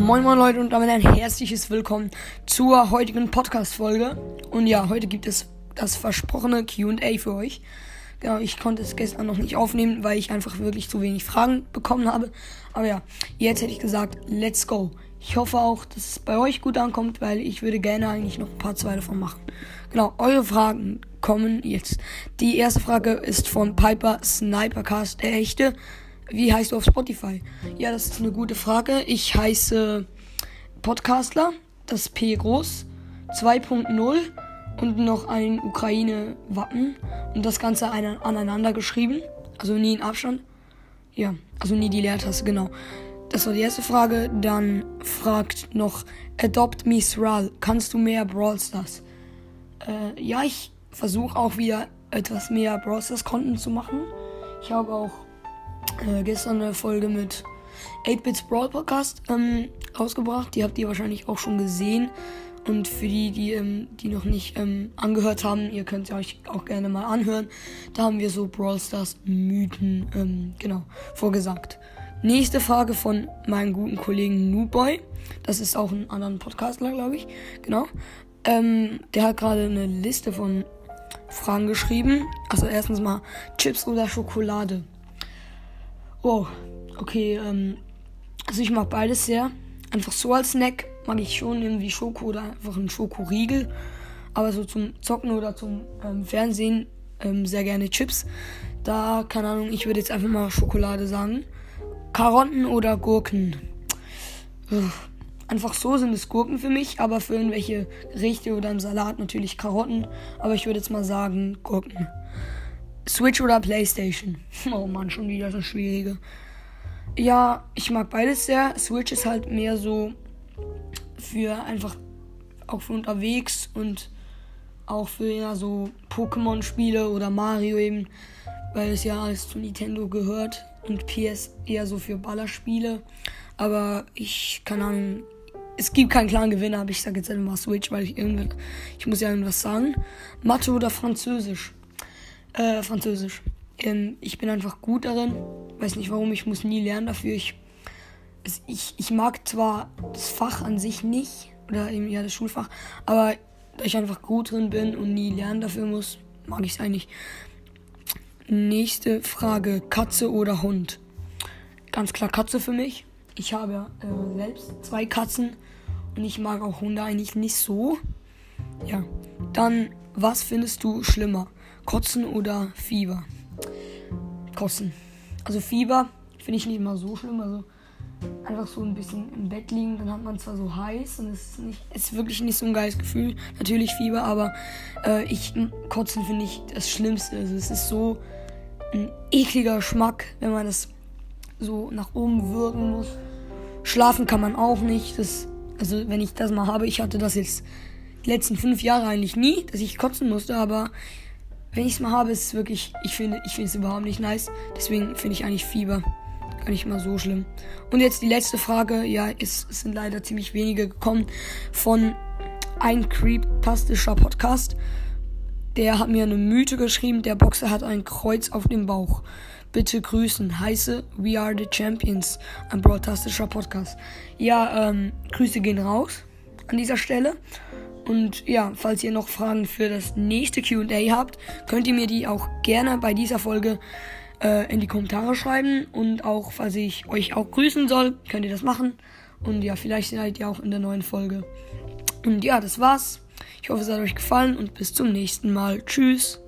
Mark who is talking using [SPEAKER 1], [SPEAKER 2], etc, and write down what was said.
[SPEAKER 1] Moin Moin Leute und damit ein herzliches Willkommen zur heutigen Podcast-Folge. Und ja, heute gibt es das versprochene QA für euch. Genau, ich konnte es gestern noch nicht aufnehmen, weil ich einfach wirklich zu wenig Fragen bekommen habe. Aber ja, jetzt hätte ich gesagt, let's go. Ich hoffe auch, dass es bei euch gut ankommt, weil ich würde gerne eigentlich noch ein paar zwei davon machen. Genau, eure Fragen kommen jetzt. Die erste Frage ist von Piper Snipercast, der echte. Wie heißt du auf Spotify? Ja, das ist eine gute Frage. Ich heiße Podcastler, das P groß, 2.0 und noch ein Ukraine-Wappen und das Ganze aneinander geschrieben. Also nie in Abstand. Ja, also nie die Leertaste, genau. Das war die erste Frage. Dann fragt noch Adopt Me Sral. Kannst du mehr Brawl Stars? Äh, ja, ich versuche auch wieder etwas mehr Brawl Stars Konten zu machen. Ich habe auch äh, gestern eine Folge mit 8-Bits Brawl Podcast ähm, rausgebracht. Die habt ihr wahrscheinlich auch schon gesehen. Und für die, die, ähm, die noch nicht ähm, angehört haben, ihr könnt es euch auch gerne mal anhören. Da haben wir so Brawl Stars Mythen, ähm, genau, vorgesagt. Nächste Frage von meinem guten Kollegen Noobboy. Das ist auch ein anderer Podcastler, glaube ich. Genau. Ähm, der hat gerade eine Liste von Fragen geschrieben. Also erstens mal Chips oder Schokolade. Oh, okay. Ähm, also ich mag beides sehr. Einfach so als Snack mag ich schon irgendwie Schoko oder einfach einen Schokoriegel. Aber so zum Zocken oder zum ähm, Fernsehen ähm, sehr gerne Chips. Da, keine Ahnung, ich würde jetzt einfach mal Schokolade sagen. Karotten oder Gurken. Einfach so sind es Gurken für mich, aber für irgendwelche Gerichte oder im Salat natürlich Karotten. Aber ich würde jetzt mal sagen Gurken. Switch oder PlayStation? Oh Mann, schon wieder das Schwierige. Ja, ich mag beides sehr. Switch ist halt mehr so für einfach auch für unterwegs und auch für ja so Pokémon-Spiele oder Mario eben, weil es ja alles zu Nintendo gehört und PS eher so für Ballerspiele. Aber ich, keine Ahnung, es gibt keinen klaren Gewinner, aber ich sage jetzt einfach mal Switch, weil ich irgendwie, ich muss ja irgendwas sagen. Mathe oder Französisch? Äh, Französisch. Ähm, ich bin einfach gut darin. Weiß nicht warum, ich muss nie lernen dafür. Ich, ich, ich mag zwar das Fach an sich nicht, oder eben ja das Schulfach, aber da ich einfach gut drin bin und nie lernen dafür muss, mag ich es eigentlich. Nächste Frage: Katze oder Hund? Ganz klar Katze für mich. Ich habe äh, selbst zwei Katzen und ich mag auch Hunde eigentlich nicht so. Ja. Dann, was findest du schlimmer? Kotzen oder Fieber? Kotzen. Also Fieber finde ich nicht mal so schlimm. Also einfach so ein bisschen im Bett liegen, dann hat man zwar so heiß und es ist, nicht, ist wirklich nicht so ein geiles Gefühl. Natürlich Fieber, aber äh, ich Kotzen finde ich das Schlimmste. Also es ist so ein ekliger Geschmack, wenn man das so nach oben wirken muss. Schlafen kann man auch nicht. Das, also wenn ich das mal habe, ich hatte das jetzt die letzten fünf Jahre eigentlich nie, dass ich kotzen musste, aber wenn ich es mal habe, ist es wirklich, ich finde, ich finde es überhaupt nicht nice. Deswegen finde ich eigentlich Fieber gar nicht mal so schlimm. Und jetzt die letzte Frage, ja, es, es sind leider ziemlich wenige gekommen von ein creeptastischer Podcast. Der hat mir eine Mythe geschrieben, der Boxer hat ein Kreuz auf dem Bauch. Bitte grüßen. Heiße We Are the Champions. Ein broadtastischer Podcast. Ja, ähm, Grüße gehen raus an dieser Stelle. Und ja, falls ihr noch Fragen für das nächste QA habt, könnt ihr mir die auch gerne bei dieser Folge äh, in die Kommentare schreiben. Und auch, falls ich euch auch grüßen soll, könnt ihr das machen. Und ja, vielleicht seid ihr auch in der neuen Folge. Und ja, das war's. Ich hoffe, es hat euch gefallen und bis zum nächsten Mal. Tschüss.